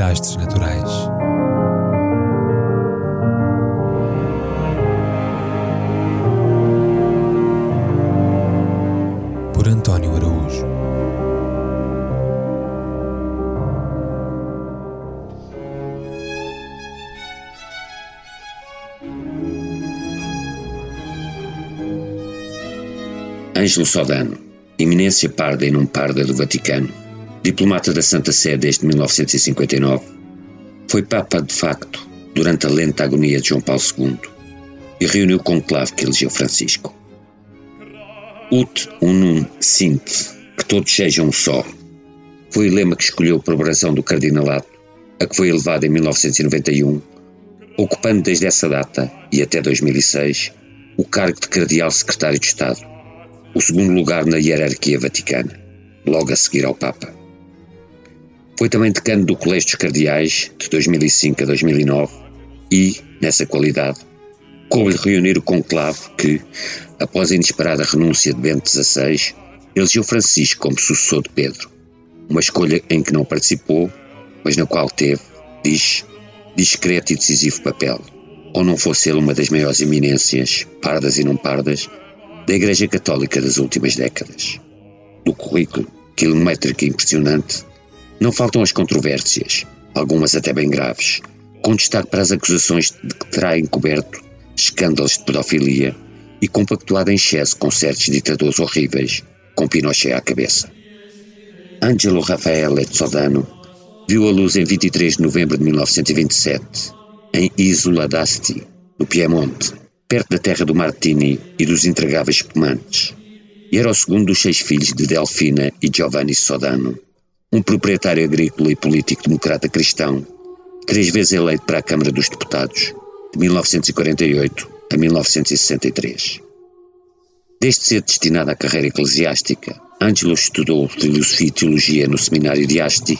Desastres naturais. Por António Araújo. Ângelo Sodano, eminência parda e não parda do Vaticano, diplomata da Santa Sé desde 1959, foi Papa de facto durante a lenta agonia de João Paulo II e reuniu o conclave que elegeu Francisco. Ut unum sint, que todos sejam um só, foi o lema que escolheu para a oração do cardinalato, a que foi elevada em 1991, ocupando desde essa data e até 2006 o cargo de cardeal secretário de Estado, o segundo lugar na hierarquia vaticana, logo a seguir ao Papa. Foi também decano do Colégio dos Cardeais de 2005 a 2009 e, nessa qualidade, coube-lhe reunir o conclave que, após a inesperada renúncia de Bento XVI, elegeu Francisco como sucessor de Pedro, uma escolha em que não participou, mas na qual teve, diz, discreto e decisivo papel, ou não fosse ele uma das maiores eminências, pardas e não pardas, da Igreja Católica das últimas décadas. Do currículo, quilométrico e impressionante, não faltam as controvérsias, algumas até bem graves, com destaque para as acusações de que terá encoberto escândalos de pedofilia e compactuado em excesso com certos ditadores horríveis, com Pinochet à cabeça. Angelo Raffaele Sodano viu a luz em 23 de novembro de 1927, em Isola d'Asti, no Piemonte, perto da terra do Martini e dos intragáveis espumantes, e era o segundo dos seis filhos de Delfina e Giovanni Sodano, um proprietário agrícola e político democrata cristão, três vezes eleito para a Câmara dos Deputados, de 1948 a 1963. Desde ser destinado à carreira eclesiástica, Angelo estudou filosofia e teologia no seminário de Asti,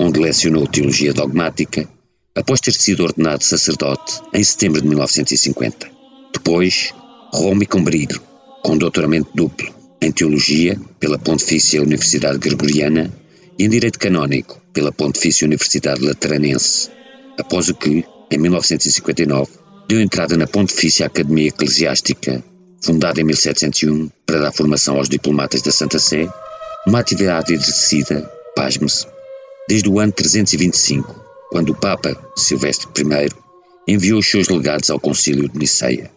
onde lecionou teologia dogmática, após ter sido ordenado sacerdote em setembro de 1950. Depois, Roma e Combrilho, com doutoramento duplo em teologia pela Pontifícia Universidade Gregoriana em Direito Canónico pela Pontifícia Universidade Lateranense, após o que, em 1959, deu entrada na Pontifícia Academia Eclesiástica, fundada em 1701 para dar formação aos diplomatas da Santa Sé, uma atividade exercida, pasme-se, desde o ano 325, quando o Papa Silvestre I enviou os seus legados ao Concílio de Niceia.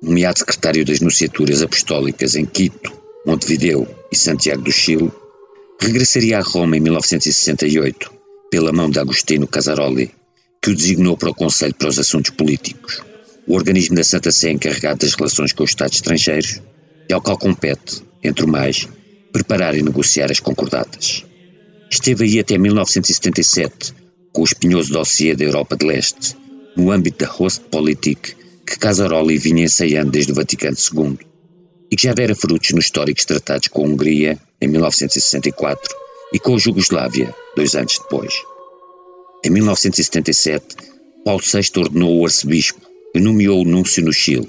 Nomeado secretário das Nunciaturas Apostólicas em Quito, Montevideo e Santiago do Chile, regressaria a Roma em 1968, pela mão de Agostino Casaroli, que o designou para o Conselho para os Assuntos Políticos, o organismo da Santa Sé encarregado das relações com os Estados estrangeiros e ao qual compete, entre o mais, preparar e negociar as concordatas. Esteve aí até 1977, com o espinhoso dossiê da Europa de Leste, no âmbito da Ostpolitik que Casaroli vinha ensaiando desde o Vaticano II, e que já dera frutos nos históricos tratados com a Hungria, em 1964, e com a Jugoslávia, dois anos depois. Em 1977, Paulo VI ordenou o arcebispo e nomeou o núncio no Chile,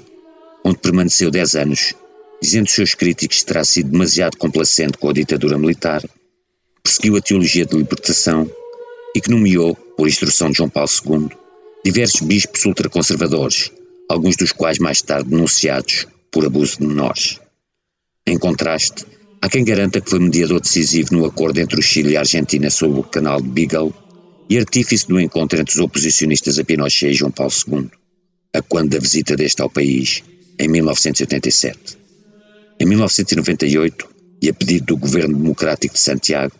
onde permaneceu dez anos, dizendo seus críticos que terá sido demasiado complacente com a ditadura militar, perseguiu a teologia de libertação e que nomeou, por instrução de João Paulo II, diversos bispos ultraconservadores, alguns dos quais mais tarde denunciados por abuso de menores. Em contraste, há quem garanta que foi mediador decisivo no acordo entre o Chile e a Argentina sobre o canal de Beagle e artífice do encontro entre os oposicionistas a Pinochet e João Paulo II, a quando da visita deste ao país, em 1987. Em 1998, e a pedido do governo democrático de Santiago,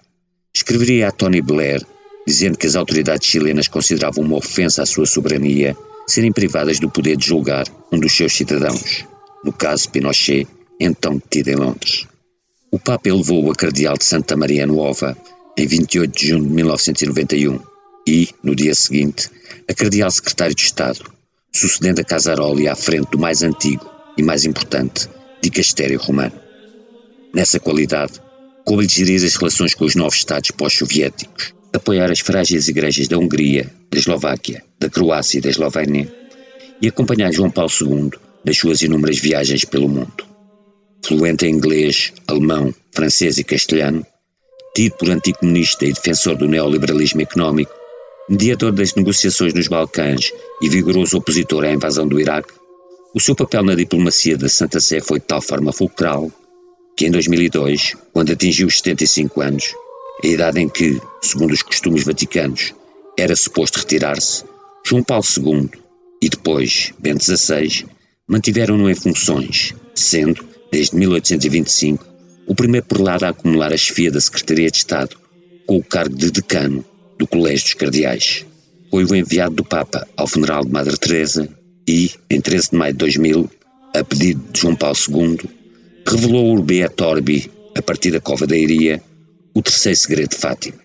escreveria a Tony Blair dizendo que as autoridades chilenas consideravam uma ofensa à sua soberania serem privadas do poder de julgar um dos seus cidadãos, no caso Pinochet, então detido em Londres. O Papa elevou-o a cardeal de Santa Maria Nuova em 28 de junho de 1991, e, no dia seguinte, a cardeal secretário de Estado, sucedendo a Casaroli à frente do mais antigo e mais importante dicastério romano. Nessa qualidade, coube-lhe gerir as relações com os novos Estados pós-soviéticos, apoiar as frágeis igrejas da Hungria, da Eslováquia, da Croácia e da Eslovénia e acompanhar João Paulo II nas suas inúmeras viagens pelo mundo. Fluente em inglês, alemão, francês e castelhano, tido por anticomunista e defensor do neoliberalismo económico, mediador das negociações nos Balcãs e vigoroso opositor à invasão do Iraque, o seu papel na diplomacia da Santa Sé foi de tal forma fulcral que em 2002, quando atingiu os 75 anos, a idade em que, segundo os costumes vaticanos, era suposto retirar-se, João Paulo II e depois Bento XVI mantiveram-no em funções, sendo, desde 1825, o primeiro prelado a acumular a chefia da Secretaria de Estado com o cargo de decano do Colégio dos Cardeais. Foi o enviado do Papa ao funeral de Madre Teresa e, em 13 de maio de 2000, a pedido de João Paulo II, revelou o Urbi et Orbi, a partir da Cova da Iria, o terceiro segredo de Fátima.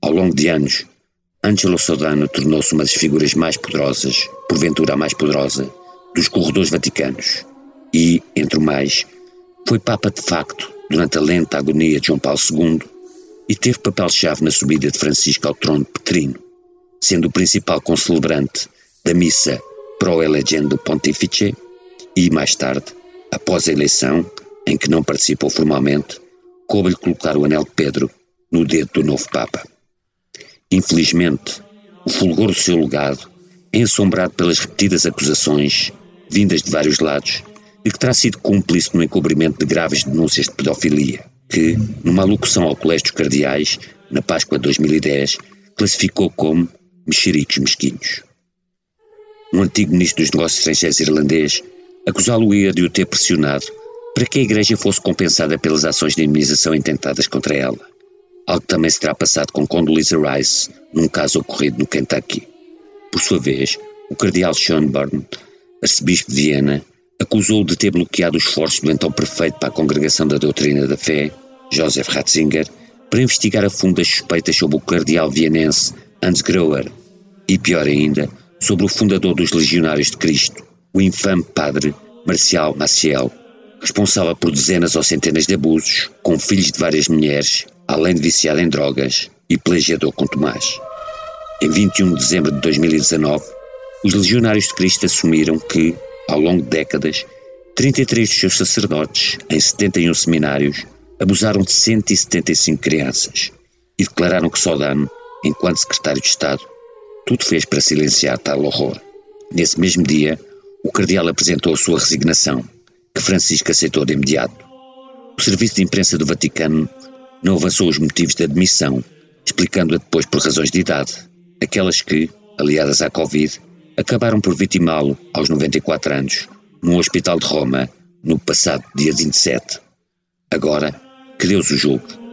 Ao longo de anos, Angelo Sodano tornou-se uma das figuras mais poderosas, porventura a mais poderosa, dos corredores vaticanos e, entre mais, foi Papa de facto durante a lenta agonia de João Paulo II e teve papel-chave na subida de Francisco ao trono petrino, sendo o principal concelebrante da missa pro elegendo pontifice e, mais tarde, após a eleição, em que não participou formalmente, coube-lhe colocar o anel de Pedro no dedo do novo Papa. Infelizmente, o fulgor do seu legado ensombrado pelas repetidas acusações, vindas de vários lados, de que terá sido cúmplice no encobrimento de graves denúncias de pedofilia, que, numa alocução ao Colégio dos Cardeais, na Páscoa de 2010, classificou como mexericos mesquinhos. Um antigo ministro dos Negócios Estrangeiros irlandês acusá-lo-ia de o ter pressionado para que a Igreja fosse compensada pelas ações de indemnização intentadas contra ela, algo que também se terá passado com Condoleezza Rice num caso ocorrido no Kentucky. Por sua vez, o cardeal Schönborn, arcebispo de Viena, acusou-o de ter bloqueado os esforços do então prefeito para a Congregação da Doutrina da Fé, Joseph Ratzinger, para investigar a fundo as suspeitas sobre o cardeal vienense Hans Groer e, pior ainda, sobre o fundador dos Legionários de Cristo, o infame padre Marcial Maciel, responsável por dezenas ou centenas de abusos, com filhos de várias mulheres, além de viciado em drogas e plagiador com Tomás. Em 21 de dezembro de 2019, os Legionários de Cristo assumiram que, ao longo de décadas, 33 dos seus sacerdotes, em 71 seminários, abusaram de 175 crianças e declararam que Sodano, enquanto secretário de Estado, tudo fez para silenciar tal horror. Nesse mesmo dia, o cardeal apresentou a sua resignação, que Francisco aceitou de imediato. O serviço de imprensa do Vaticano não avançou os motivos da demissão, explicando-a depois por razões de idade, aquelas que, aliadas à Covid, acabaram por vitimá-lo aos 94 anos, num hospital de Roma, no passado dia 27. Agora, que Deus o julgue.